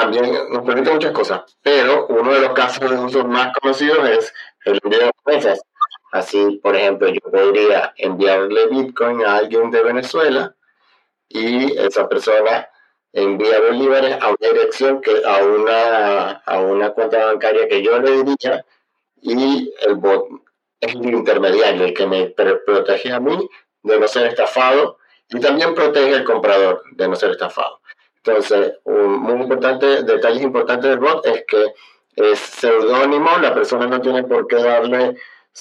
también nos permite muchas cosas, pero uno de los casos de uso más conocidos es el envío de remesas. Así, por ejemplo, yo podría enviarle Bitcoin a alguien de Venezuela y esa persona envía bolívares a una dirección que a una a una cuenta bancaria que yo le diría y el bot es el intermediario, el que me protege a mí de no ser estafado y también protege al comprador de no ser estafado. Entonces, un muy importante, detalles importantes del bot es que es seudónimo, la persona no tiene por qué darle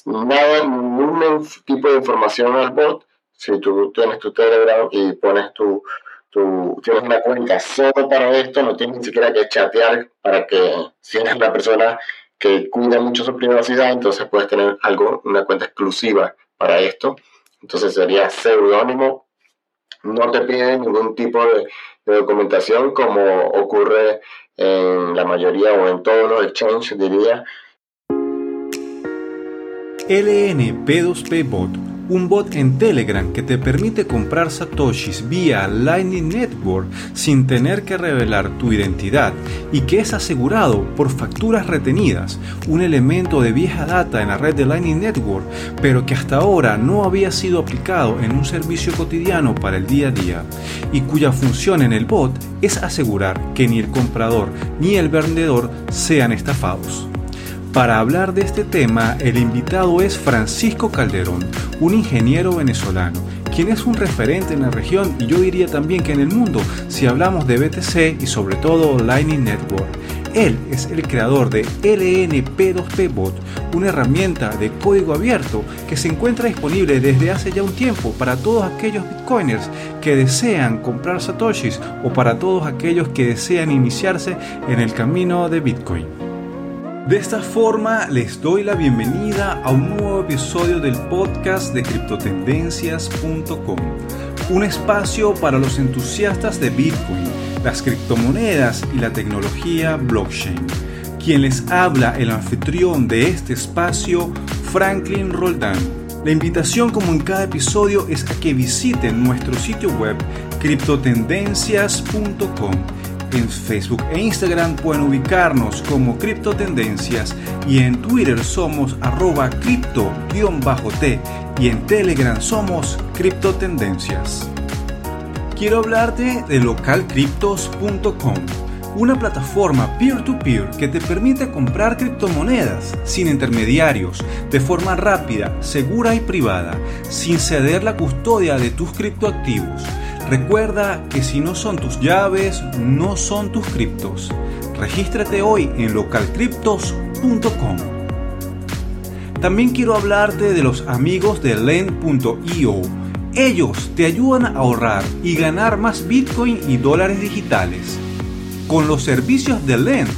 nada, ningún tipo de información al bot. Si tú tienes tu Telegram y pones tu, tu tienes una cuenta solo para esto, no tienes ni siquiera que chatear para que si eres la persona que cuida mucho su privacidad, entonces puedes tener algo, una cuenta exclusiva para esto. Entonces sería seudónimo. No te piden ningún tipo de, documentación como ocurre en la mayoría o en todos los exchanges, diría. LNP2P Bot un bot en Telegram que te permite comprar satoshis vía Lightning Network sin tener que revelar tu identidad y que es asegurado por facturas retenidas, un elemento de vieja data en la red de Lightning Network, pero que hasta ahora no había sido aplicado en un servicio cotidiano para el día a día y cuya función en el bot es asegurar que ni el comprador ni el vendedor sean estafados. Para hablar de este tema, el invitado es Francisco Calderón, un ingeniero venezolano, quien es un referente en la región y yo diría también que en el mundo si hablamos de BTC y sobre todo Lightning Network. Él es el creador de LNP2P Bot, una herramienta de código abierto que se encuentra disponible desde hace ya un tiempo para todos aquellos bitcoiners que desean comprar satoshis o para todos aquellos que desean iniciarse en el camino de Bitcoin. De esta forma les doy la bienvenida a un nuevo episodio del podcast de criptotendencias.com, un espacio para los entusiastas de Bitcoin, las criptomonedas y la tecnología blockchain. Quien les habla el anfitrión de este espacio, Franklin Roldán. La invitación como en cada episodio es a que visiten nuestro sitio web criptotendencias.com en Facebook e Instagram pueden ubicarnos como Cripto Tendencias y en Twitter somos arroba cripto-t y en Telegram somos Cripto Tendencias. Quiero hablarte de localcryptos.com, una plataforma peer-to-peer que te permite comprar criptomonedas sin intermediarios, de forma rápida, segura y privada, sin ceder la custodia de tus criptoactivos Recuerda que si no son tus llaves, no son tus criptos. Regístrate hoy en localcryptos.com. También quiero hablarte de los amigos de Lend.io. Ellos te ayudan a ahorrar y ganar más Bitcoin y dólares digitales. Con los servicios de Lend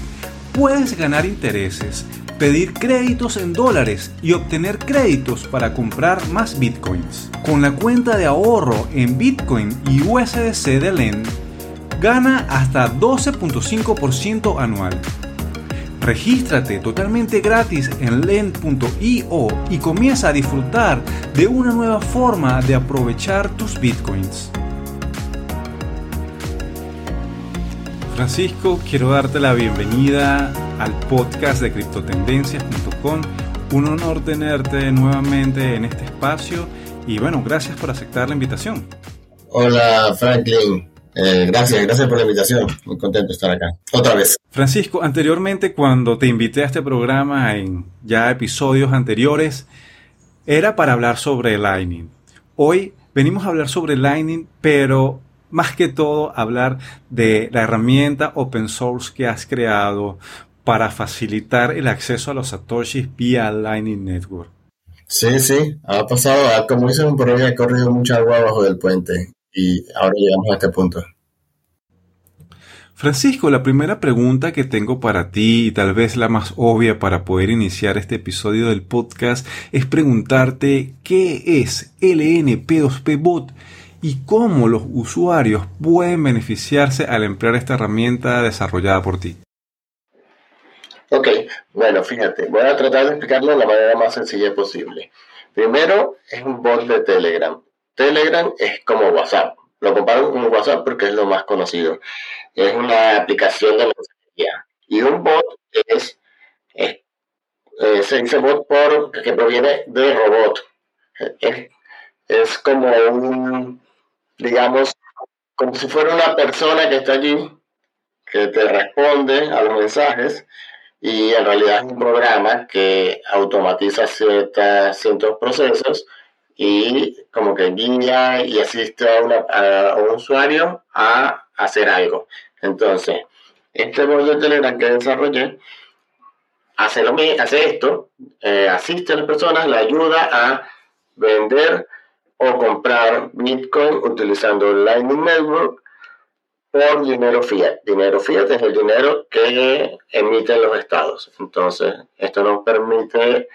puedes ganar intereses, pedir créditos en dólares y obtener créditos para comprar más bitcoins. Con la cuenta de ahorro en Bitcoin y USDC de LEND, gana hasta 12.5% anual. Regístrate totalmente gratis en lend.io y comienza a disfrutar de una nueva forma de aprovechar tus bitcoins. Francisco, quiero darte la bienvenida al podcast de criptotendencias.com. Un honor tenerte nuevamente en este espacio y bueno, gracias por aceptar la invitación. Hola Franklin, eh, gracias, gracias por la invitación. Muy contento de estar acá. Otra vez. Francisco, anteriormente cuando te invité a este programa en ya episodios anteriores, era para hablar sobre Lightning. Hoy venimos a hablar sobre Lightning, pero más que todo hablar de la herramienta open source que has creado para facilitar el acceso a los satoshis vía Lightning Network. Sí, sí, ha pasado, como dicen por ahí, ha corrido mucha agua abajo del puente y ahora llegamos a este punto. Francisco, la primera pregunta que tengo para ti y tal vez la más obvia para poder iniciar este episodio del podcast es preguntarte qué es LNP2P Bot y cómo los usuarios pueden beneficiarse al emplear esta herramienta desarrollada por ti. Ok, bueno, fíjate, voy a tratar de explicarlo de la manera más sencilla posible. Primero, es un bot de Telegram. Telegram es como WhatsApp, lo comparo con WhatsApp porque es lo más conocido. Es una aplicación de mensajería. Y un bot es, eh, se dice bot por, que proviene de robot. Es, es como un, digamos, como si fuera una persona que está allí, que te responde a los mensajes y en realidad es un programa que automatiza ciertas, ciertos procesos y como que guía y asiste a, un usuario a hacer algo. Entonces, este bot de Telegram que desarrollé hace, lo, hace esto, eh, asiste a las personas, le ayuda a vender o comprar Bitcoin utilizando Lightning Network por dinero fiat. Dinero fiat es el dinero que emiten los estados. Entonces, esto nos permite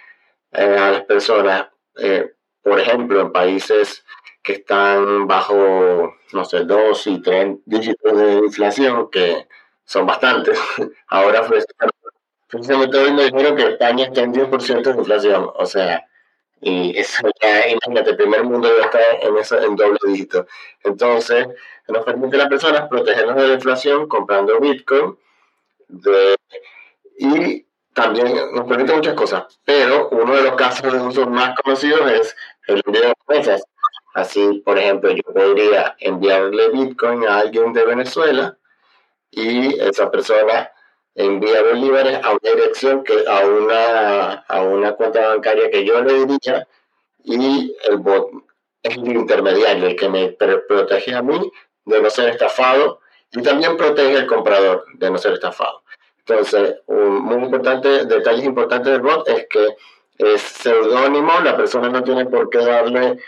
eh, a las personas eh, por ejemplo, en países que están bajo, no sé, dos y tres dígitos de inflación, que son bastantes. Ahora, precisamente hoy me dijeron que España está en 10% de inflación. O sea, y eso ya, imagínate, el primer mundo ya está en, eso, en doble dígito. Entonces, nos permite a las personas protegernos de la inflación comprando Bitcoin de, y también nos permite muchas cosas, pero uno de los casos de uso más conocidos es el envío de remesas. Así, por ejemplo, yo podría enviarle Bitcoin a alguien de Venezuela y esa persona envía bolívares a una dirección, que, a, una, a una cuenta bancaria que yo le diría y el bot es el intermediario, el que me protege a mí de no ser estafado y también protege al comprador de no ser estafado. Entonces, un muy importante, detalles importantes del bot es que es seudónimo, la persona no tiene por qué darle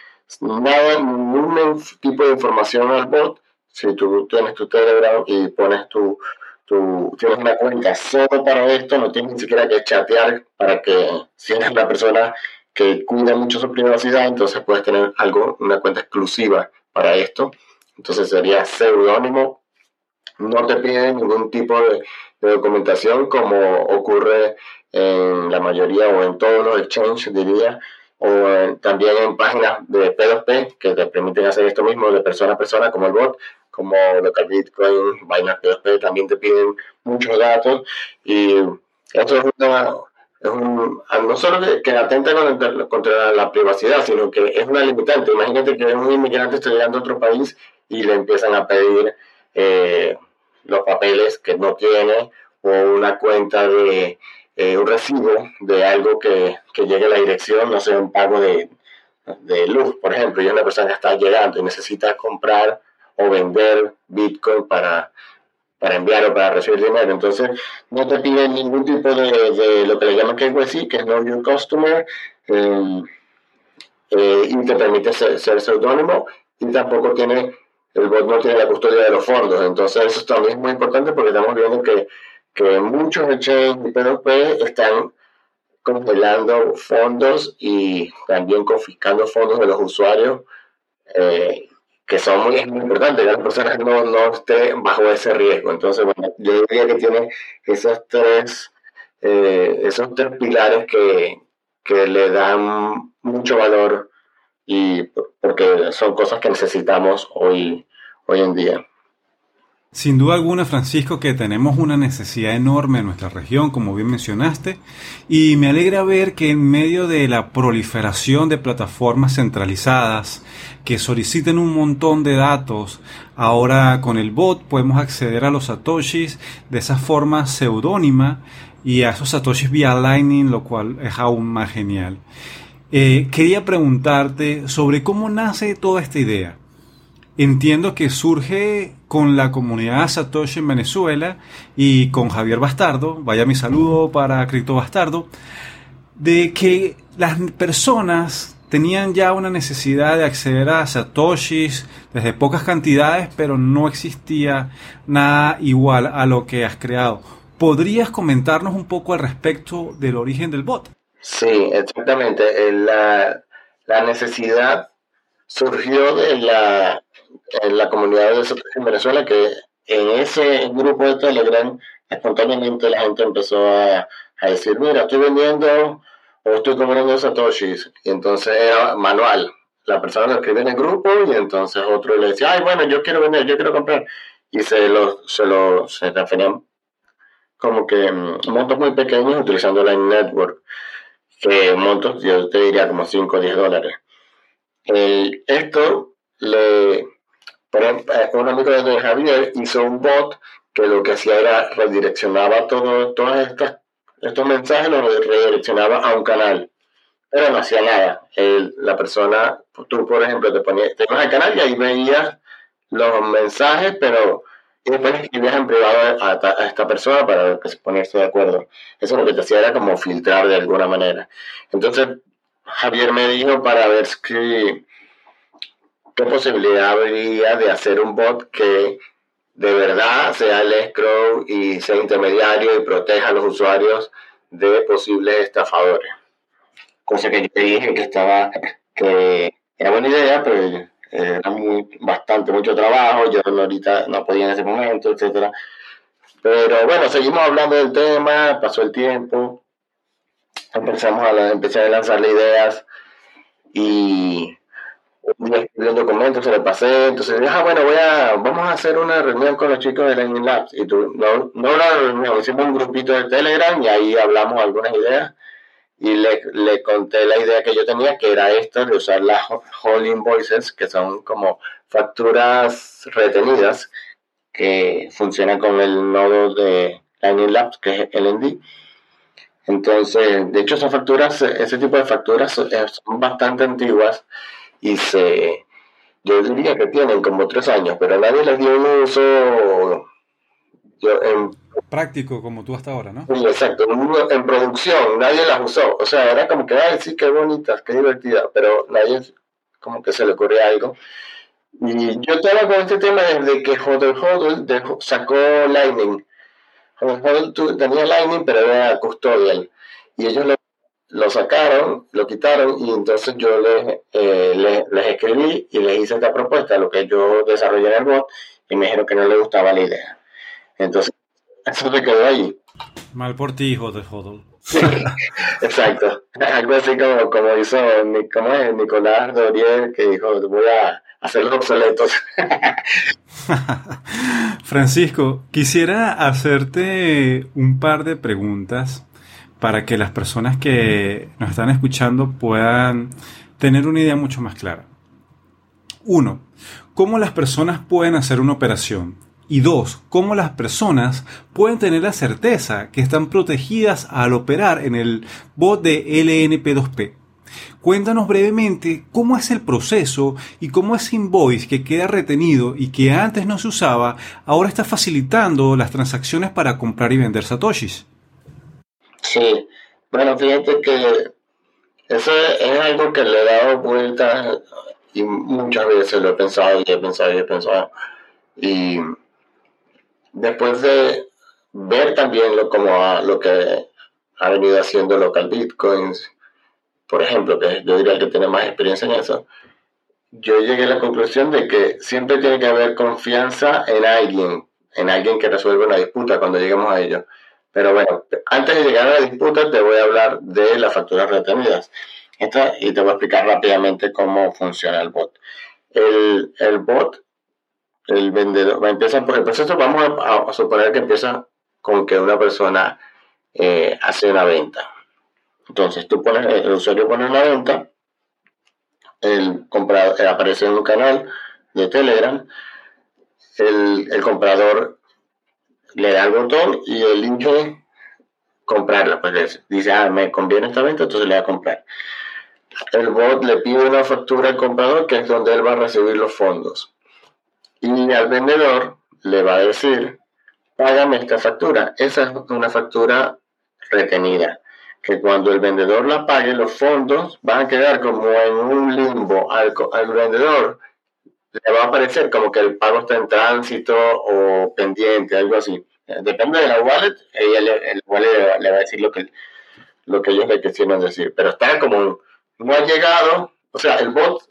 nada, ningún tipo de información al bot. Si tú tienes tu Telegram y pones tu, tu tienes una cuenta solo para esto, no tienes ni siquiera que chatear para que si eres la persona que cuida mucho su privacidad, entonces puedes tener algo, una cuenta exclusiva para esto. Entonces sería seudónimo, no te piden ningún tipo de de documentación como ocurre en la mayoría o en todos los exchanges, diría, o también en páginas de P2P que te permiten hacer esto mismo de persona a persona, como el bot, como Local Bitcoin, Binance P2P, también te piden muchos datos y esto es, un, no solo que, atenta contra, la privacidad, sino que es una limitante. Imagínate que un inmigrante está llegando a otro país y le empiezan a pedir eh, los papeles que no tiene o una cuenta de eh, un recibo de algo que, que, llegue a la dirección, no sé, un pago de, de luz, por ejemplo, y una persona que está llegando y necesita comprar o vender Bitcoin para, para enviar o para recibir dinero. Entonces, no te piden ningún tipo de, de lo que le llaman KYC, que es Know Your Customer, eh, eh, y te permite ser, ser seudónimo, y tampoco tiene el bot no tiene la custodia de los fondos. Entonces eso también es muy importante porque estamos viendo que, que muchos exchanges y P2P están congelando fondos y también confiscando fondos de los usuarios, eh, que son muy, importantes, que las personas no, no estén bajo ese riesgo. Entonces, bueno, yo diría que tiene esos tres, eh, esos tres pilares que, que le dan mucho valor y porque son cosas que necesitamos hoy, hoy en día. Sin duda alguna, Francisco, que tenemos una necesidad enorme en nuestra región, como bien mencionaste, y me alegra ver que en medio de la proliferación de plataformas centralizadas que soliciten un montón de datos, ahora con el bot podemos acceder a los satoshis de esa forma seudónima y a esos satoshis vía Lightning, lo cual es aún más genial. Eh, quería preguntarte sobre cómo nace toda esta idea. Entiendo que surge con la comunidad Satoshi en Venezuela y con Javier Bastardo, vaya mi saludo para Cripto Bastardo, de que las personas tenían ya una necesidad de acceder a Satoshis desde pocas cantidades, pero no existía nada igual a lo que has creado. ¿Podrías comentarnos un poco al respecto del origen del bot? Sí, exactamente. La, la necesidad surgió de la, en la comunidad de en Venezuela, que en ese grupo de Telegram, espontáneamente la gente empezó a, a decir, mira, estoy vendiendo o estoy comprando satoshis. Y entonces era manual. la persona lo escribe en el grupo y entonces otro le decía, ay, bueno, yo quiero vender, yo quiero comprar. Y se lo, se lo se referían como que mm, montos muy pequeños utilizando la Network, que montos yo te diría como 5 o 10 dólares. esto le, ejemplo, eh, un amigo de Javier hizo un bot que lo que hacía era redireccionaba todo, todos estos mensajes, los redireccionaba a un canal pero no hacía nada. la persona, tú por ejemplo, te ponías, te ibas al canal y ahí veías los mensajes, pero y después escribías en privado a, esta persona para ponerse de acuerdo. Eso lo que te hacía era como filtrar de alguna manera. Entonces, Javier me dijo para ver si, qué posibilidad habría de hacer un bot que de verdad sea el escrow y sea intermediario y proteja a los usuarios de posibles estafadores cosa que yo dije que estaba, que era buena idea, pero era muy, bastante, mucho trabajo, yo ahorita no podía en ese momento, etcétera. Pero bueno, seguimos hablando del tema, pasó el tiempo, empezamos a, empecé a lanzarle ideas y un día escribí un documento, se lo pasé, entonces dije, ah, bueno, voy a, vamos a hacer una reunión con los chicos de Lightning Labs. Y tú, no, no una reunión, hicimos un grupito de Telegram y ahí hablamos algunas ideas y le, le, conté la idea que yo tenía, que era esta de usar las Whole Invoices, que son como facturas retenidas, que funcionan con el nodo de Lightning Labs, que es LND. Entonces, de hecho, esas facturas, ese tipo de facturas son bastante antiguas y se, yo diría que tienen como tres años, pero nadie les dio un uso yo, en práctico como tú hasta ahora, ¿no? Exacto. En producción nadie las usó. O sea, era como que, ay, sí, qué bonitas, qué divertida, pero nadie como que se le ocurre algo. Y yo estaba con este tema desde que Hodel Hodel sacó Lightning. Hodel Hodel tenía Lightning, pero era custodial. Y ellos lo, sacaron, lo quitaron, y entonces yo les, eh, les, les, escribí y les hice esta propuesta, lo que yo desarrollé en el bot, y me dijeron que no les gustaba la idea. Entonces, eso se quedó ahí. Mal por ti, hijo de Hodl. exacto. Algo así como, como hizo. Nicolás Dorier, que dijo, voy a hacerlos obsoletos. Francisco, quisiera hacerte un par de preguntas para que las personas que nos están escuchando puedan tener una idea mucho más clara. Uno, ¿cómo las personas pueden hacer una operación? Y dos, cómo las personas pueden tener la certeza que están protegidas al operar en el bot de LNP2P. Cuéntanos brevemente cómo es el proceso y cómo ese invoice que queda retenido y que antes no se usaba, ahora está facilitando las transacciones para comprar y vender satoshis. Sí, bueno, fíjate que eso es algo que le he dado vueltas y muchas veces lo he pensado y he pensado y he pensado. Y después de ver también lo, como lo que ha venido haciendo local bitcoins, por ejemplo, que yo diría que tiene más experiencia en eso, yo llegué a la conclusión de que siempre tiene que haber confianza en alguien, en alguien que resuelva una disputa cuando lleguemos a ello. Pero bueno, antes de llegar a la disputa te voy a hablar de las facturas retenidas. Esta, y te voy a explicar rápidamente cómo funciona el bot. El, el bot el vendedor, empieza por el proceso, vamos a, suponer que empieza con que una persona eh, hace una venta. Entonces tú pones, el usuario pone una venta, el comprador eh, aparece en un canal de Telegram, el, comprador le da el botón y elige comprarla. Pues dice, ah, me conviene esta venta, entonces le va a comprar. El bot le pide una factura al comprador, que es donde él va a recibir los fondos y al vendedor le va a decir, págame esta factura. Esa es una factura retenida, que cuando el vendedor la pague, los fondos van a quedar como en un limbo. Al, vendedor le va a parecer como que el pago está en tránsito o pendiente, algo así. Depende de la wallet, ella le, wallet le va a decir lo que, lo que ellos le quisieron decir. Pero está como, no ha llegado, o sea, el bot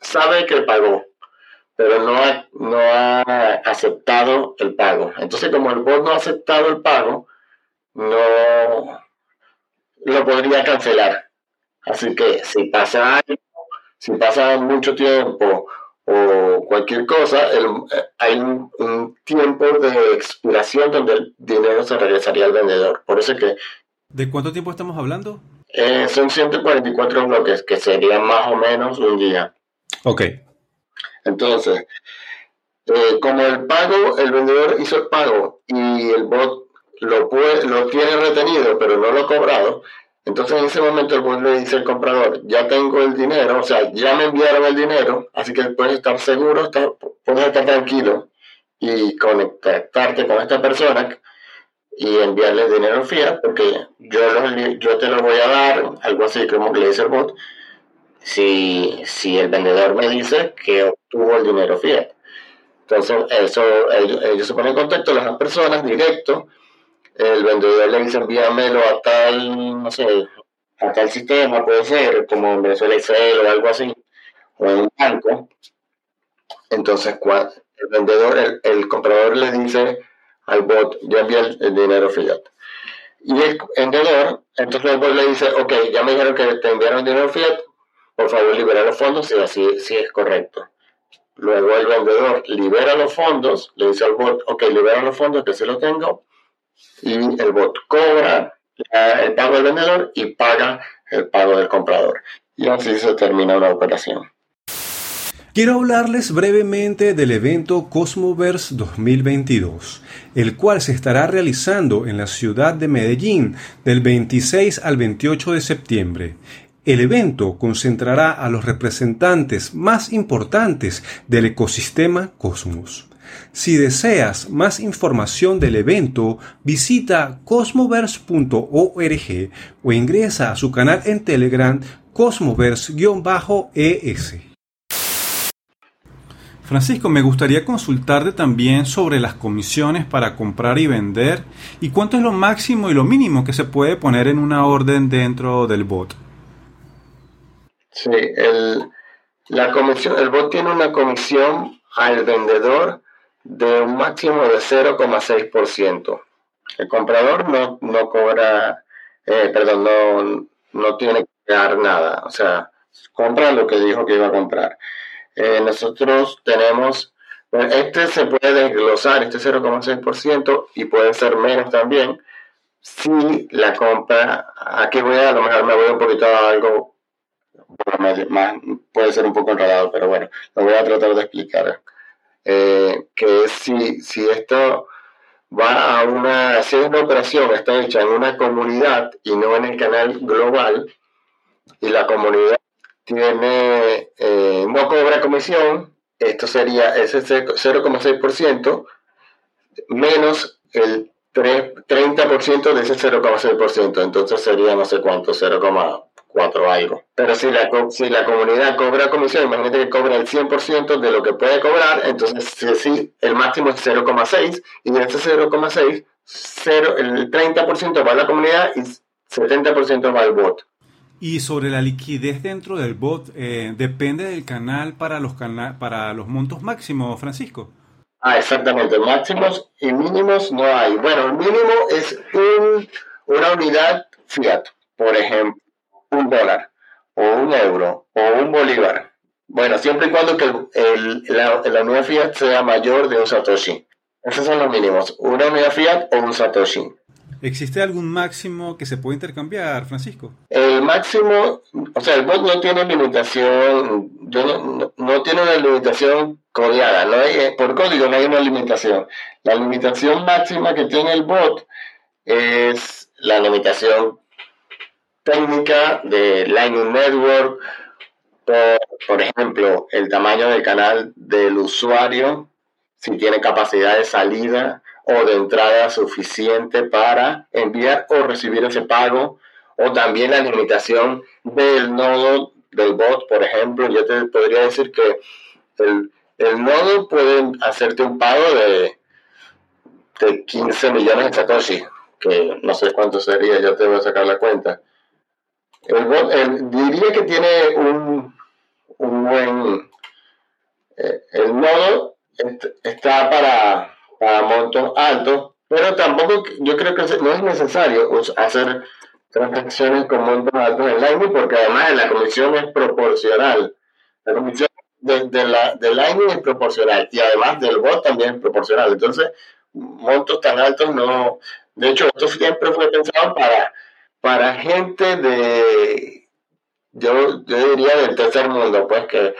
sabe que pagó, pero no ha, no ha aceptado el pago. Entonces, como el bot no ha aceptado el pago, no lo podría cancelar. Así que si pasa si pasa mucho tiempo o cualquier cosa, eh, hay un, tiempo de expiración donde el dinero se regresaría al vendedor. Por eso que... ¿De cuánto tiempo estamos hablando? Eh, son 144 bloques, que serían más o menos un día. Ok. Entonces, eh, como el pago, el vendedor hizo el pago y el bot lo, puede, lo tiene retenido, pero no lo ha cobrado, entonces en ese momento el bot le dice al comprador, ya tengo el dinero, o sea, ya me enviaron el dinero, así que puedes estar seguro, puedes estar tranquilo y conectarte con esta persona y enviarle dinero fiat, porque yo, yo te lo voy a dar, algo así como le dice el bot, si, si el vendedor me dice que obtuvo el dinero fiat. Entonces, eso, ellos, se ponen en contacto, las personas, directo, el vendedor le dice envíamelo a tal, no sé, a tal sistema, puede ser, como en Venezuela Excel o algo así, o en un banco. Entonces, el vendedor, el, comprador le dice al bot, ya envié el, dinero fiat. Y el vendedor, entonces el bot le dice, ok, ya me dijeron que te enviaron dinero fiat, por favor libera los fondos si así si es correcto. Luego el vendedor libera los fondos, le dice al bot, ok, libera los fondos que se lo tengo, y el bot cobra el pago del vendedor y paga el pago del comprador. Y así se termina una operación. Quiero hablarles brevemente del evento Cosmoverse 2022, el cual se estará realizando en la ciudad de Medellín del 26 al 28 de septiembre. El evento concentrará a los representantes más importantes del ecosistema Cosmos. Si deseas más información del evento, visita cosmoverse.org o ingresa a su canal en Telegram cosmoverse-es. Francisco, me gustaría consultarte también sobre las comisiones para comprar y vender y cuánto es lo máximo y lo mínimo que se puede poner en una orden dentro del bot. Sí, el, la comisión, el bot tiene una comisión al vendedor de un máximo de 0,6%. El comprador no, no cobra, eh, perdón, no, no tiene que dar nada. O sea, compra lo que dijo que iba a comprar. Eh, nosotros tenemos, este se puede desglosar, este 0,6%, y puede ser menos también, si la compra, aquí voy a, a lo mejor me voy un poquito a algo más, puede ser un poco enredado, pero bueno, lo voy a tratar de explicar. Eh, que es si, si esto va a una, si una operación está hecha en una comunidad y no en el canal global, y la comunidad tiene, eh, no cobra comisión, esto sería ese 0,6% menos el 30% de ese 0,6%, entonces sería no sé cuánto, 0,6 cuatro algo. Pero si la, si la comunidad cobra comisión, imagínate que cobra el 100% de lo que puede cobrar, entonces sí, el máximo es 0,6 y de ese 0,6, el 30% va a la comunidad y 70% va al bot. Y sobre la liquidez dentro del bot, eh, ¿depende del canal para los, para los montos máximos, Francisco? Ah, exactamente. Máximos y mínimos no hay. Bueno, el mínimo es un, una unidad fiat, por ejemplo un dólar o un euro o un bolívar. Bueno, siempre y cuando que el, la, la, unidad fiat sea mayor de un satoshi. Esos son los mínimos, una unidad fiat o un satoshi. ¿Existe algún máximo que se puede intercambiar, Francisco? El máximo, o sea, el bot no tiene limitación, no, no, tiene una limitación codeada, no hay, por código no hay una limitación. La limitación máxima que tiene el bot es la limitación técnica de Lightning Network, por, ejemplo, el tamaño del canal del usuario, si tiene capacidad de salida o de entrada suficiente para enviar o recibir ese pago, o también la limitación del nodo del bot, por ejemplo, yo te podría decir que el, el nodo puede hacerte un pago de, de 15 millones de Satoshi, que no sé cuánto sería, ya te voy a sacar la cuenta. El diría que tiene un, un buen... Eh, el nodo está para, para montos altos, pero tampoco yo creo que no es necesario hacer transacciones con montos altos en Lightning porque además la comisión es proporcional La comisión de, la, del Lightning es proporcional y además del bot también es proporcional. Entonces, montos tan altos no. De hecho, esto siempre fue pensado para, para gente de. Yo, yo diría del tercer mundo, pues que,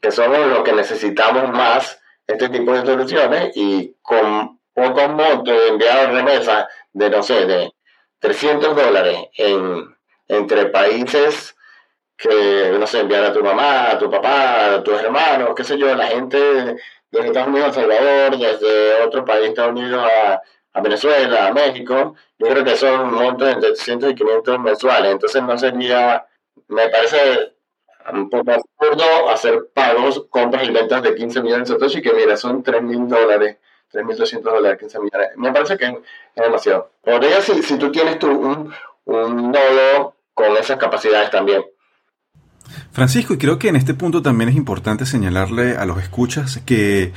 que somos los que necesitamos más este tipo de soluciones y con pocos montos de enviar remesas de, no sé, de 300 dólares en, entre países que, no sé, enviar a tu mamá, a tu papá, a tus hermanos, qué sé yo, la gente desde Estados Unidos a Salvador, desde otro país, Estados Unidos a, Venezuela, a México, yo creo que son montos entre 300 y 500 mensuales, entonces no sería, me parece un poco absurdo hacer pagos, compras y ventas de 15 millones de Satoshi, que mira, son 3 mil dólares 3.200 dólares, 15 millones. Me parece que es demasiado. Podría si, si tú tienes tu, un, un nodo con esas capacidades también. Francisco, y creo que en este punto también es importante señalarle a los escuchas que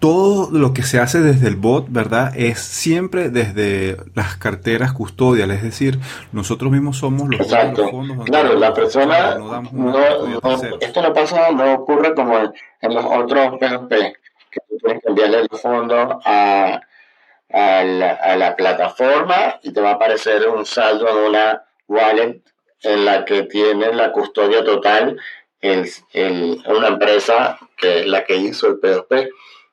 todo lo que se hace desde el bot, ¿verdad? Es siempre desde las carteras custodiales, es decir, nosotros mismos somos los, Exacto. fondos. Claro, la persona, esto no pasa, no ocurre como en, los otros PSP, que tú tienes que enviarle los fondos a, a, la, plataforma y te va a aparecer un saldo en una wallet en la que tiene la custodia total el, el, una empresa que es la que hizo el P2P.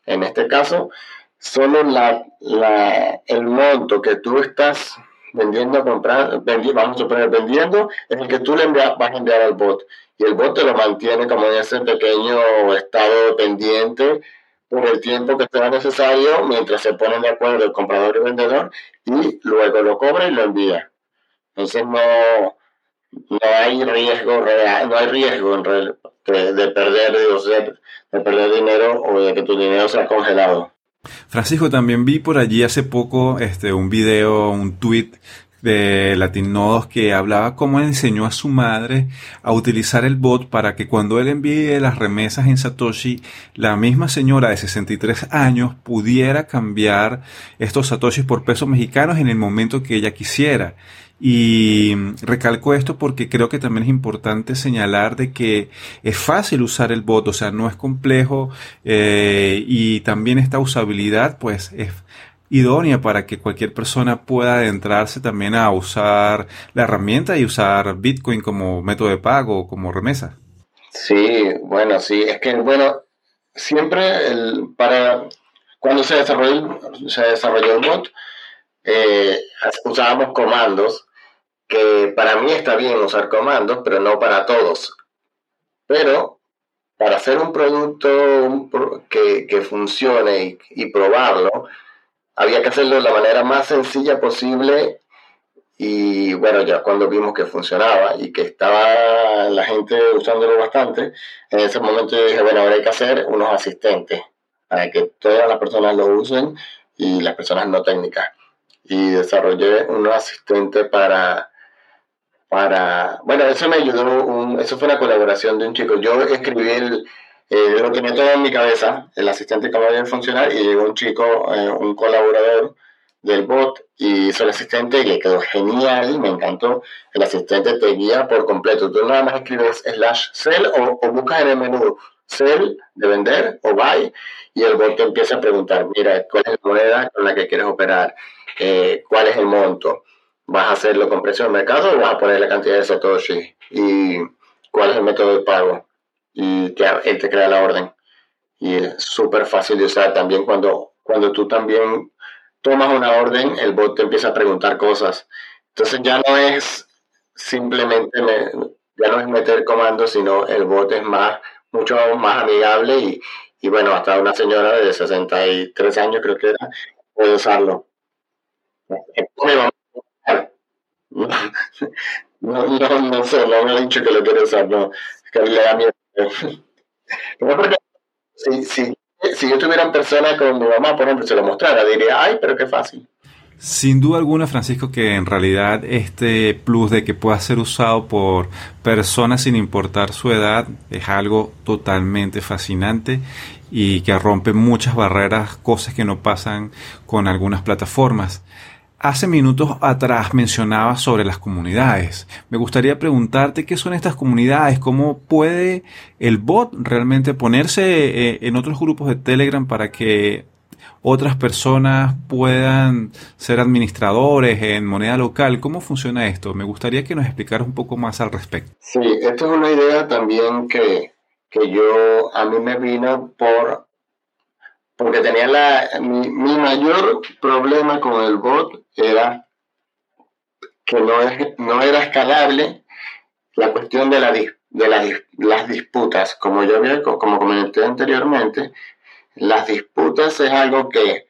En este caso, solo el monto que tú estás vendiendo, comprar, vamos a suponer vendiendo, es el que tú le envías, vas a enviar al bot. Y el bot te lo mantiene como en ese pequeño estado pendiente por el tiempo que sea necesario mientras se ponen de acuerdo el comprador y el vendedor y luego lo cobra y lo envía. Entonces no, no hay riesgo real, no hay riesgo en de, de, perder, de, de perder dinero o de que tu dinero sea congelado. Francisco, también vi por allí hace poco este, un video, un tweet de Latinodos que hablaba cómo enseñó a su madre a utilizar el bot para que cuando él envíe las remesas en Satoshi, la misma señora de 63 años pudiera cambiar estos Satoshis por pesos mexicanos en el momento que ella quisiera. Y recalco esto porque creo que también es importante señalar de que es fácil usar el bot, o sea, no es complejo eh, y también esta usabilidad pues es idónea para que cualquier persona pueda adentrarse también a usar la herramienta y usar Bitcoin como método de pago, como remesa. Sí, bueno, sí, es que, bueno, siempre el, para cuando se desarrolló, se desarrolló el bot, eh, usábamos comandos, que para mí está bien usar comandos, pero no para todos. Pero para hacer un producto que, que funcione y probarlo, había que hacerlo de la manera más sencilla posible y bueno, ya cuando vimos que funcionaba y que estaba la gente usándolo bastante, en ese momento yo dije, bueno, ahora que hacer unos asistentes para que todas las personas lo usen y las personas no técnicas. Y desarrollé unos asistentes para, para, bueno, eso me ayudó, eso fue una colaboración de un chico. Yo escribí el, eh, lo tenía todo en mi cabeza, el asistente que va a funcionar, y llegó un chico, eh, un colaborador del bot, y hizo el asistente y le quedó genial, me encantó. El asistente te guía por completo. Tú nada más escribes slash sell o, buscas en el menú sell de vender o buy, y el bot te empieza a preguntar, mira, ¿cuál es la moneda con la que quieres operar? Eh, ¿Cuál es el monto? ¿Vas a hacerlo con precio de mercado o vas a poner la cantidad de Satoshi? ¿Y cuál es el método de pago? y que él te crea la orden. Y es súper fácil de usar también cuando, cuando tú también tomas una orden, el bot te empieza a preguntar cosas. Entonces ya no es simplemente, ya no es meter comandos, sino el bot es más, mucho más amigable y, y bueno, hasta una señora de 63 años creo que era, puede usarlo. No, no, no sé, no me ha dicho que lo quiere usar, no, es que le da miedo. si, yo tuviera persona con mi mamá, por ejemplo, se lo mostrara, diría, ay, pero qué fácil. Sin duda alguna, Francisco, que en realidad este plus de que pueda ser usado por personas sin importar su edad es algo totalmente fascinante y que rompe muchas barreras, cosas que no pasan con algunas plataformas. Hace minutos atrás mencionabas sobre las comunidades. Me gustaría preguntarte qué son estas comunidades, cómo puede el bot realmente ponerse eh, en otros grupos de Telegram para que otras personas puedan ser administradores en moneda local. ¿Cómo funciona esto? Me gustaría que nos explicaras un poco más al respecto. Sí, esto es una idea también que, que yo, a mí me vino por porque tenía la, mi, mayor problema con el bot era que no, no era escalable la cuestión de, la, de las disputas. Como yo había, como comenté anteriormente, las disputas es algo que,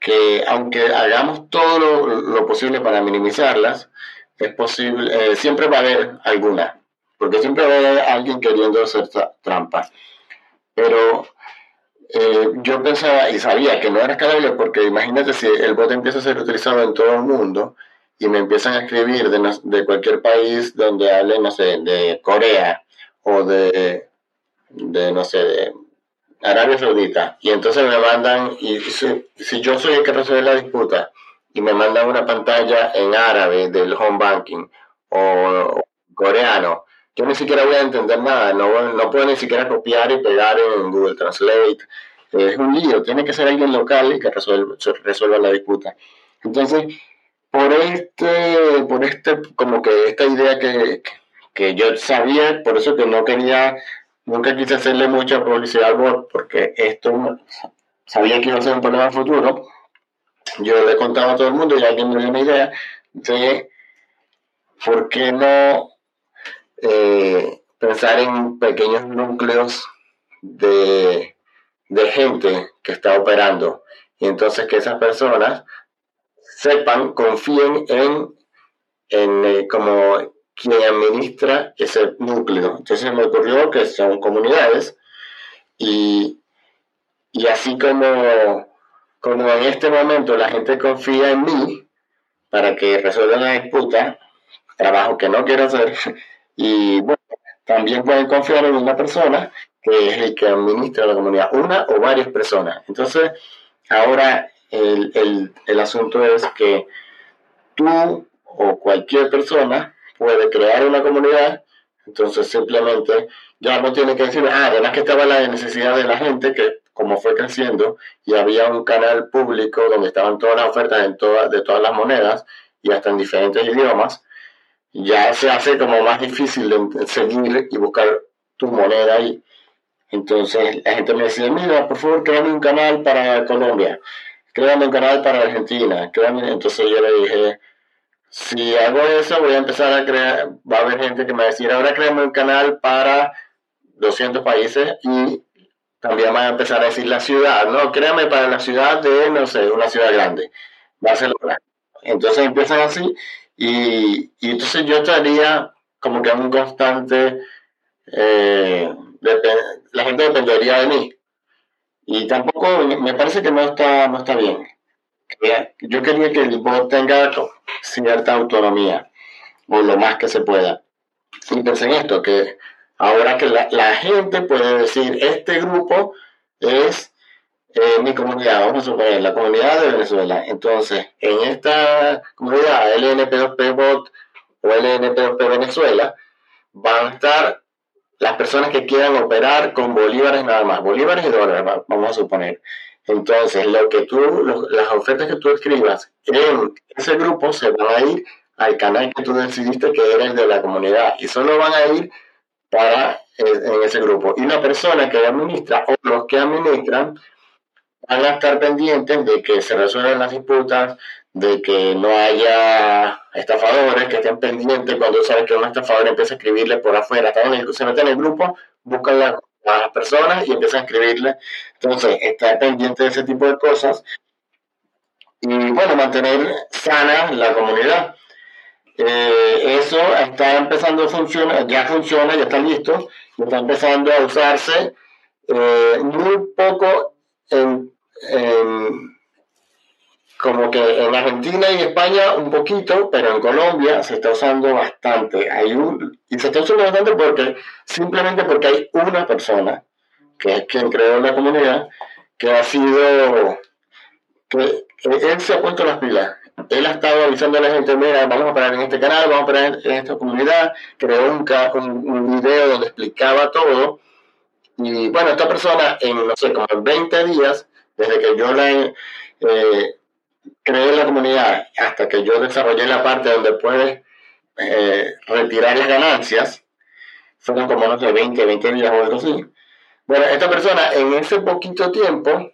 que aunque hagamos todo lo, posible para minimizarlas, es posible, eh, siempre va a haber alguna, porque siempre va a haber alguien queriendo hacer trampa. Pero eh, yo pensaba y sabía que no era escalable porque imagínate si el bot empieza a ser utilizado en todo el mundo y me empiezan a escribir de, de cualquier país donde hable, no sé, de Corea o de, de no sé, de Arabia Saudita. Y entonces me mandan, y si, si yo soy el que resuelve la disputa y me mandan una pantalla en árabe del home banking o coreano, yo ni siquiera voy a entender nada, no, no puedo ni siquiera copiar y pegar en Google Translate. Es un lío, tiene que ser alguien local y que resuelva, la disputa. Entonces, por este, por este, como que esta idea que, que yo sabía, por eso que no quería, nunca quise hacerle mucha publicidad al bot, porque esto sabía que iba a ser un problema futuro. Yo le contaba a todo el mundo y alguien me dio una idea de por qué no eh, pensar en pequeños núcleos de, gente que está operando. Y entonces que esas personas sepan, confíen en, en eh, como quien administra ese núcleo. Entonces me ocurrió que son comunidades y, y así como, como en este momento la gente confía en mí para que resuelvan la disputa, trabajo que no quiero hacer, y bueno, también pueden confiar en una persona que es el que administra la comunidad, una o varias personas. Entonces, ahora el, el, el asunto es que tú o cualquier persona puede crear una comunidad, entonces simplemente ya no tiene que decir, ah, además que estaba la necesidad de la gente, que como fue creciendo, y había un canal público donde estaban todas las ofertas en todas, de todas las monedas y hasta en diferentes idiomas, ya se hace como más difícil de seguir y buscar tu moneda ahí. Entonces la gente me decía, mira, por favor, créame un canal para Colombia, créame un canal para Argentina. Entonces yo le dije, si hago eso, voy a empezar a crear, va a haber gente que me va a decir, ahora créame un canal para 200 países y también va a empezar a decir la ciudad, no, créame para la ciudad de, no sé, una ciudad grande, Barcelona. Entonces empiezan así y, entonces yo estaría como que un constante, eh, la gente dependería de mí. Y tampoco, me parece que no está, no está bien. Yo quería que el bot tenga cierta autonomía, o lo más que se pueda. Y pensé en esto, que ahora que la, la gente puede decir, este grupo es eh, mi comunidad, vamos a suponer, la comunidad de Venezuela. Entonces, en esta comunidad LNP2P Bot o LNP2P Venezuela, van a estar las personas que quieran operar con bolívares nada más, bolívares y dólares, vamos a suponer. Entonces, lo que tú, las ofertas que tú escribas en ese grupo se van a ir al canal que tú decidiste que era el de la comunidad y solo van a ir para eh, en ese grupo. Y la persona que administra o los que administran van a estar pendientes de que se resuelvan las disputas, de que no haya estafadores que estén pendientes cuando sabes que un estafador empieza a escribirle por afuera, se mete en el grupo, buscan las personas y empiezan a escribirle. Entonces, estar pendiente de ese tipo de cosas y, bueno, mantener sana la comunidad. Eh, eso está empezando a funcionar, ya funciona, ya está listo, está empezando a usarse eh, muy poco en como que en Argentina y España un poquito, pero en Colombia se está usando bastante. Hay un, y se está usando bastante porque simplemente porque hay una persona, que es quien creó la comunidad, que ha sido, que, él se ha puesto las pilas él ha estado avisando a la gente, mira, vamos a parar en este canal, vamos a parar en esta comunidad, creó un, un video donde explicaba todo. Y bueno, esta persona en, no sé, como 20 días, desde que yo la eh, creé la comunidad hasta que yo desarrollé la parte donde puedes eh, retirar las ganancias, fueron como, no sé, 20, 20 días o algo así. Bueno, esta persona en ese poquito tiempo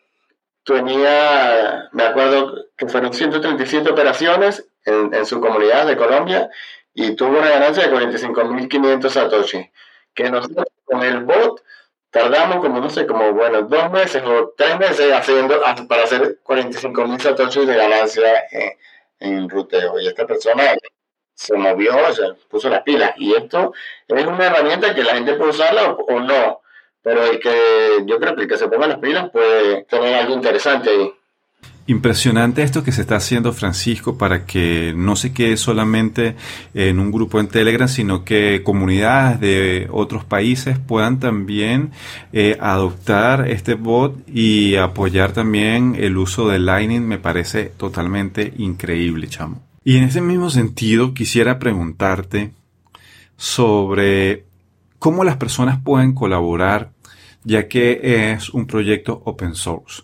tenía, me acuerdo que fueron 137 operaciones en, su comunidad de Colombia y tuvo una ganancia de 45.500 satoshi. Que nosotros con el bot tardamos como, no sé, como, bueno, dos meses o tres meses haciendo para hacer 45.000 satoshi de ganancia en, en ruteo. Y esta persona se movió, se puso las pilas. Y esto es una herramienta que la gente puede usarla o no pero el que yo creo que el que se ponga las pilas puede tener algo interesante ahí. Impresionante esto que se está haciendo Francisco para que no se quede solamente en un grupo en Telegram, sino que comunidades de otros países puedan también eh, adoptar este bot y apoyar también el uso de Lightning. Me parece totalmente increíble, chamo. Y en ese mismo sentido quisiera preguntarte sobre cómo las personas pueden colaborar, ya que es un proyecto open source.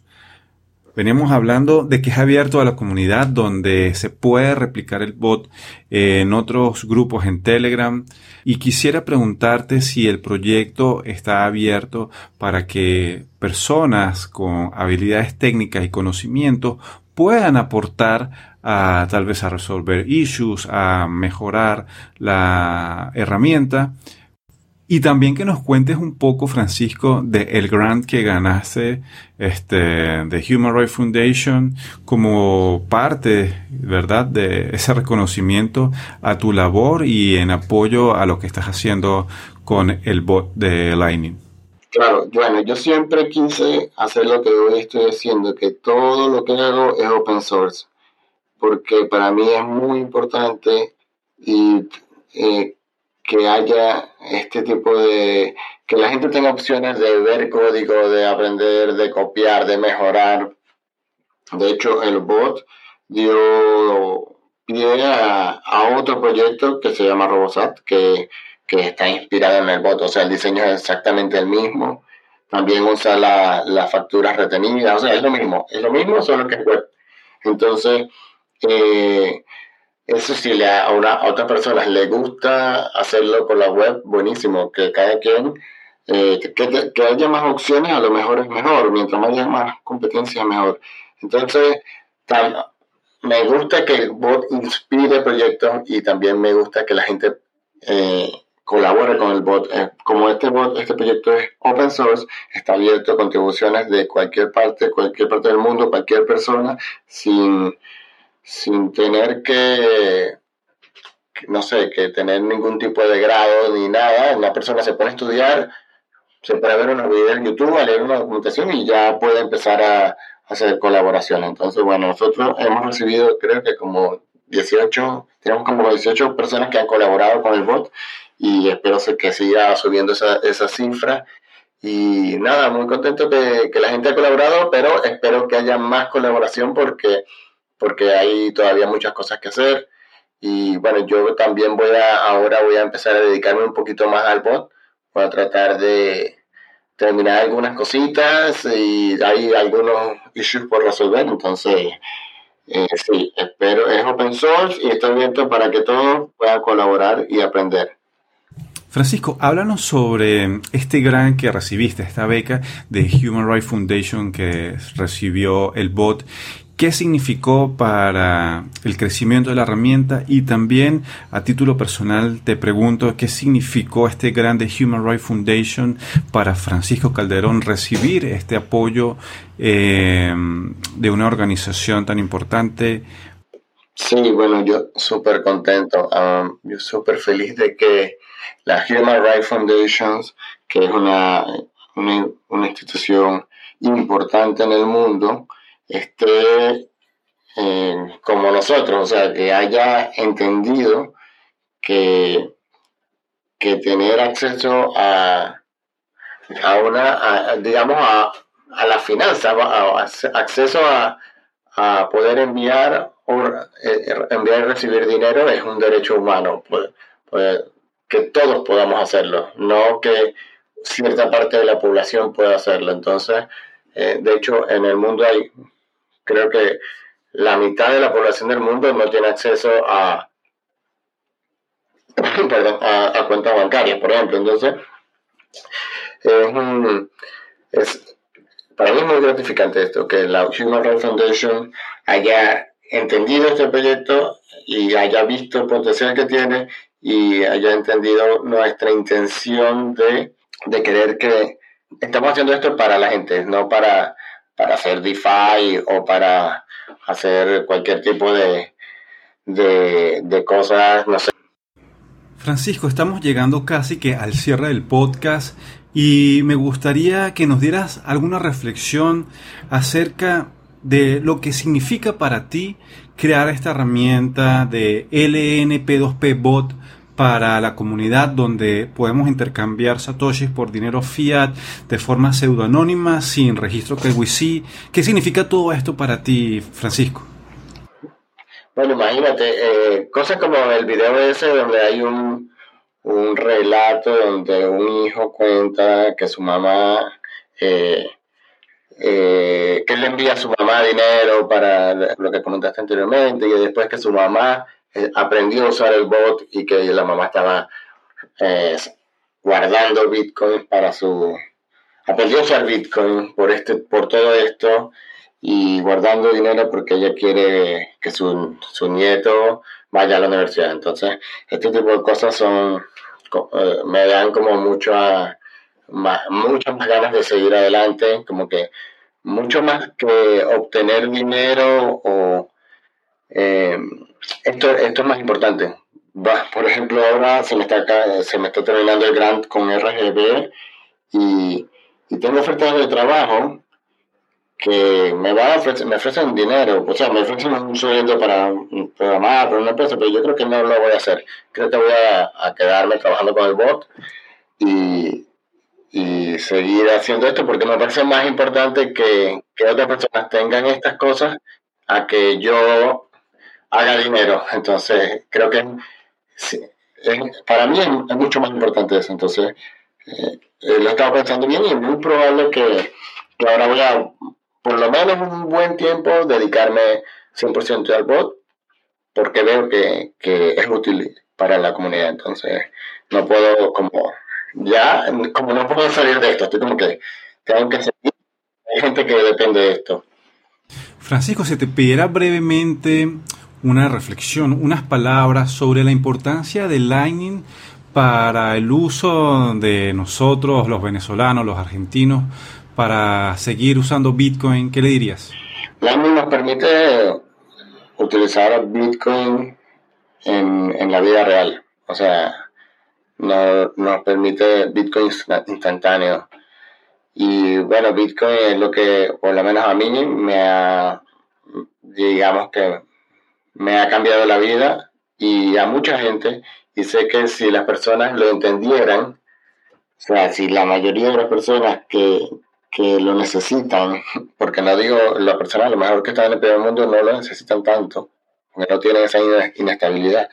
Venimos hablando de que es abierto a la comunidad donde se puede replicar el bot en otros grupos en Telegram. Y quisiera preguntarte si el proyecto está abierto para que personas con habilidades técnicas y conocimientos puedan aportar a tal vez a resolver issues, a mejorar la herramienta y también que nos cuentes un poco, Francisco, de el grant que ganaste este, de Human Rights Foundation como parte, ¿verdad?, de ese reconocimiento a tu labor y en apoyo a lo que estás haciendo con el bot de Lightning. Claro, bueno, yo siempre quise hacer lo que hoy estoy haciendo, que todo lo que hago es open source, porque para mí es muy importante y eh, que haya este tipo de, que la gente tenga opciones de ver código, de aprender, de copiar, de mejorar. De hecho, el bot dio pie a, otro proyecto que se llama Robosat, que, está inspirado en el bot, o sea, el diseño es exactamente el mismo. También usa las facturas retenidas, o sea, es lo mismo, es lo mismo, solo que es web. Entonces, eh, eso le, a, a otras personas le gusta hacerlo por la web, buenísimo, que cada quien, eh, que, haya más opciones, a lo mejor es mejor, mientras haya más competencia, mejor. Entonces, me gusta que el bot inspire proyectos y también me gusta que la gente eh, colabore con el bot. Eh, como este bot, este proyecto es open source, está abierto a contribuciones de cualquier parte, cualquier parte del mundo, cualquier persona, sin sin tener que, no sé, que tener ningún tipo de grado ni nada. Una persona se puede estudiar, se puede ver unos videos en YouTube, a leer una documentación y ya puede empezar a, hacer colaboraciones. Entonces, bueno, nosotros hemos recibido, creo que como 18, tenemos como 18 personas que han colaborado con el bot y espero que siga subiendo esa, esa cifra. Y nada, muy contento que, que la gente ha colaborado, pero espero que haya más colaboración porque porque hay todavía muchas cosas que hacer. Y bueno, yo también voy a, ahora voy a empezar a dedicarme un poquito más al bot. Voy a tratar de terminar algunas cositas y hay algunos issues por resolver. Entonces, eh, sí, espero, es open source y estoy abierto para que todos puedan colaborar y aprender. Francisco, háblanos sobre este gran que recibiste, esta beca de Human Rights Foundation que recibió el bot qué significó para el crecimiento de la herramienta y también a título personal te pregunto qué significó este grande Human Rights Foundation para Francisco Calderón recibir este apoyo eh, de una organización tan importante. Sí, bueno, yo súper contento, um, yo súper feliz de que la Human Rights Foundation, que es una, una, una institución importante en el mundo, esté eh, como nosotros, o sea, que haya entendido que, que tener acceso a, a una, digamos, a, a la finanza, acceso a, a poder enviar eh, enviar y recibir dinero es un derecho humano, pues, pues, que todos podamos hacerlo, no que cierta parte de la población pueda hacerlo. Entonces, eh, de hecho, en el mundo hay, creo que la mitad de la población del mundo no tiene acceso a, perdón, a, cuentas bancarias, por ejemplo. Entonces, es, para mí es muy gratificante esto, que la Human Rights Foundation haya entendido este proyecto y haya visto el potencial que tiene y haya entendido nuestra intención de, de querer que estamos haciendo esto para la gente, no para, para hacer DeFi o para hacer cualquier tipo de, de, de cosas, no sé. Francisco, estamos llegando casi que al cierre del podcast y me gustaría que nos dieras alguna reflexión acerca de lo que significa para ti crear esta herramienta de LNP2P Bot para la comunidad donde podemos intercambiar satoshis por dinero fiat de forma pseudoanónima sin registro KYC. ¿Qué significa todo esto para ti, Francisco? Bueno, imagínate, eh, cosas como el video ese donde hay un, un relato donde un hijo cuenta que su mamá, eh, eh, que le envía a su mamá dinero para lo que comentaste anteriormente y después que su mamá aprendió a usar el bot y que la mamá estaba eh, guardando Bitcoin para su... Aprendió a usar Bitcoin por, este, por todo esto y guardando dinero porque ella quiere que su, su nieto vaya a la universidad. Entonces, este tipo de cosas son eh, me dan como mucho más, muchas más ganas de seguir adelante, como que mucho más que obtener dinero o eh, esto, esto es más importante. por ejemplo, ahora se me está se me está terminando el grant con RGB y, y tengo ofertas de trabajo que me va a ofrecer, me ofrecen dinero, o sea, me ofrecen un sueldo para programar para una empresa, pero yo creo que no lo voy a hacer. Creo que voy a, quedarme trabajando con el bot y, y, seguir haciendo esto porque me parece más importante que, que otras personas tengan estas cosas a que yo haga dinero. Entonces, creo que para mí es, mucho más importante eso. Entonces, eh, eh, lo estaba pensando bien y es muy probable que, ahora voy a, por lo menos un buen tiempo, dedicarme 100% al bot, porque veo que, es útil para la comunidad. Entonces, no puedo como, ya, como no puedo salir de esto, estoy como que tengo que seguir. Hay gente que depende de esto. Francisco, se te pidiera brevemente una reflexión, unas palabras sobre la importancia de Lightning para el uso de nosotros, los venezolanos, los argentinos, para seguir usando Bitcoin, ¿qué le dirías? Lightning nos permite utilizar Bitcoin en, la vida real, o sea, nos permite Bitcoin instantáneo. Y bueno, Bitcoin es lo que, por lo menos a mí, me ha, digamos que me ha cambiado la vida y a mucha gente. Y sé que si las personas lo entendieran, o sea, si la mayoría de las personas que, lo necesitan, porque no digo las personas lo mejor que están en el primer mundo no lo necesitan tanto, porque no tienen esa inestabilidad,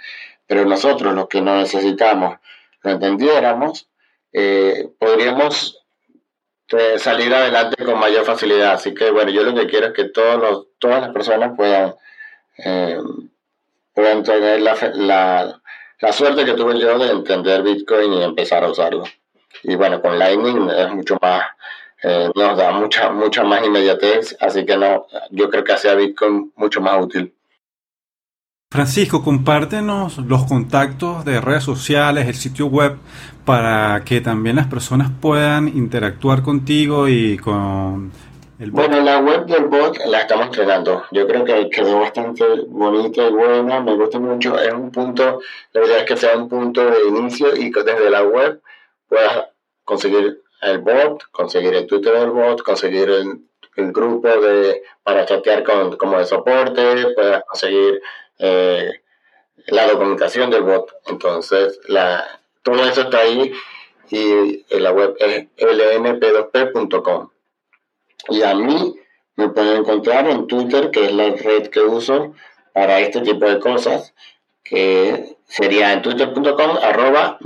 pero nosotros los que no necesitamos lo entendiéramos, eh, podríamos eh, salir adelante con mayor facilidad. Así que bueno, yo lo que quiero es que todos los, todas las personas puedan eh, tener la, la, la, suerte que tuve yo de entender Bitcoin y empezar a usarlo. Y bueno, con Lightning es mucho más, eh, nos da mucha, mucha más inmediatez, así que no, yo creo que hace Bitcoin mucho más útil. Francisco, compártenos los contactos de redes sociales, el sitio web, para que también las personas puedan interactuar contigo y con bueno, la web del bot la estamos entrenando. Yo creo que quedó bastante bonita y buena. Me gusta mucho. Es un punto, la verdad es que sea un punto de inicio y que desde la web puedas conseguir el bot, conseguir el Twitter del bot, conseguir el, grupo de para chatear con, como de soporte, puedas conseguir eh, la documentación del bot. Entonces, la, todo eso está ahí y la web es lnp2p.com. Y a mí me pueden encontrar en Twitter, que es la red que uso para este tipo de cosas, que sería en twitter.com arroba.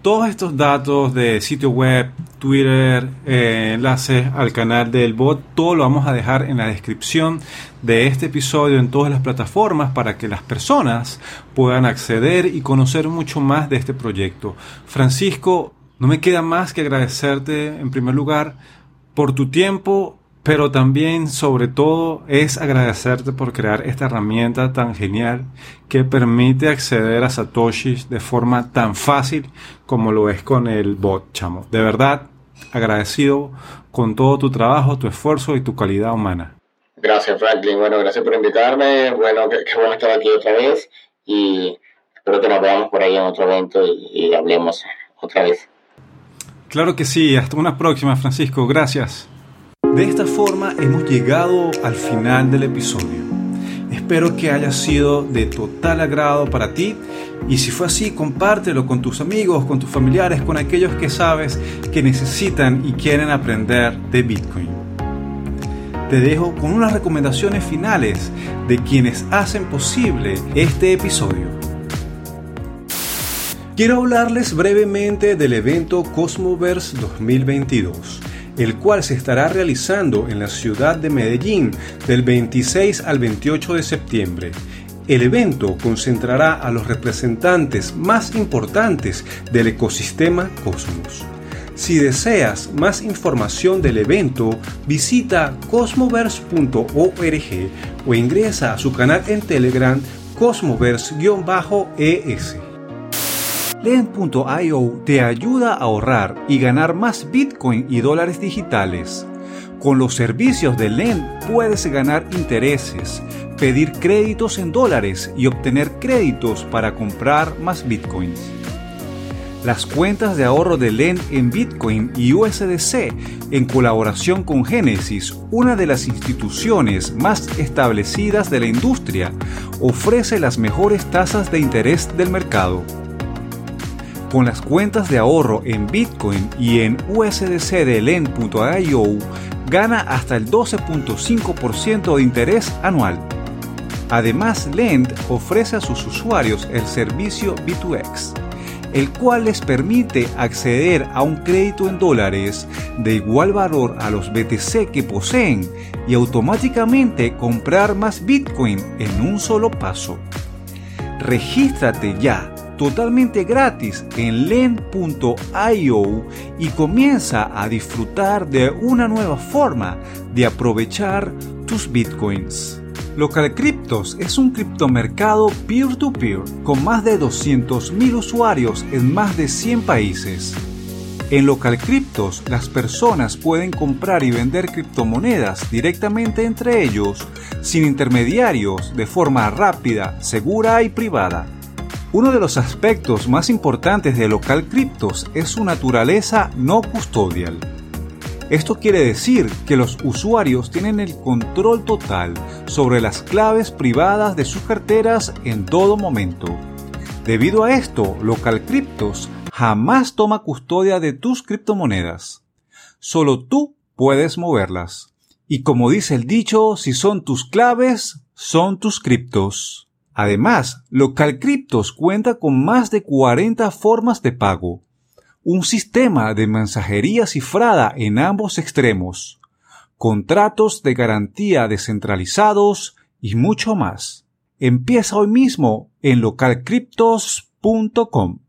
Todos estos datos de sitio web, Twitter, eh, enlaces al canal del bot, todo lo vamos a dejar en la descripción de este episodio en todas las plataformas para que las personas puedan acceder y conocer mucho más de este proyecto. Francisco, no me queda más que agradecerte en primer lugar por tu tiempo pero también sobre todo es agradecerte por crear esta herramienta tan genial que permite acceder a Satoshi de forma tan fácil como lo es con el bot, chamo. De verdad, agradecido con todo tu trabajo, tu esfuerzo y tu calidad humana. Gracias, Franklin. Bueno, gracias por invitarme. Bueno, qué, bueno estar aquí otra vez y espero que nos veamos por ahí en otro evento y hablemos otra vez. Claro que sí. Hasta una próxima, Francisco. Gracias. De esta forma hemos llegado al final del episodio. Espero que haya sido de total agrado para ti y si fue así, compártelo con tus amigos, con tus familiares, con aquellos que sabes que necesitan y quieren aprender de Bitcoin. Te dejo con unas recomendaciones finales de quienes hacen posible este episodio. Quiero hablarles brevemente del evento Cosmoverse 2022 el cual se estará realizando en la ciudad de Medellín del 26 al 28 de septiembre. El evento concentrará a los representantes más importantes del ecosistema Cosmos. Si deseas más información del evento, visita cosmoverse.org o ingresa a su canal en Telegram cosmoverse-es. Lend.io te ayuda a ahorrar y ganar más Bitcoin y dólares digitales. Con los servicios de Lend puedes ganar intereses, pedir créditos en dólares y obtener créditos para comprar más Bitcoins. Las cuentas de ahorro de Lend en Bitcoin y USDC, en colaboración con Genesis, una de las instituciones más establecidas de la industria, ofrece las mejores tasas de interés del mercado. Con las cuentas de ahorro en Bitcoin y en USDC de Lend.io, gana hasta el 12.5% de interés anual. Además, Lend ofrece a sus usuarios el servicio B2X, el cual les permite acceder a un crédito en dólares de igual valor a los BTC que poseen y automáticamente comprar más Bitcoin en un solo paso. Regístrate ya totalmente gratis en len.io y comienza a disfrutar de una nueva forma de aprovechar tus bitcoins. Local Cryptos es un criptomercado peer-to-peer con más de 200.000 usuarios en más de 100 países. En Local Cryptos, las personas pueden comprar y vender criptomonedas directamente entre ellos, sin intermediarios, de forma rápida, segura y privada. Uno de los aspectos más importantes de Local Cryptos es su naturaleza no custodial. Esto quiere decir que los usuarios tienen el control total sobre las claves privadas de sus carteras en todo momento. Debido a esto, Local Cryptos jamás toma custodia de tus criptomonedas. Solo tú puedes moverlas. Y como dice el dicho, si son tus claves, son tus criptos. Además, Local Cryptos cuenta con más de 40 formas de pago, un sistema de mensajería cifrada en ambos extremos, contratos de garantía descentralizados y mucho más. Empieza hoy mismo en localcryptos.com.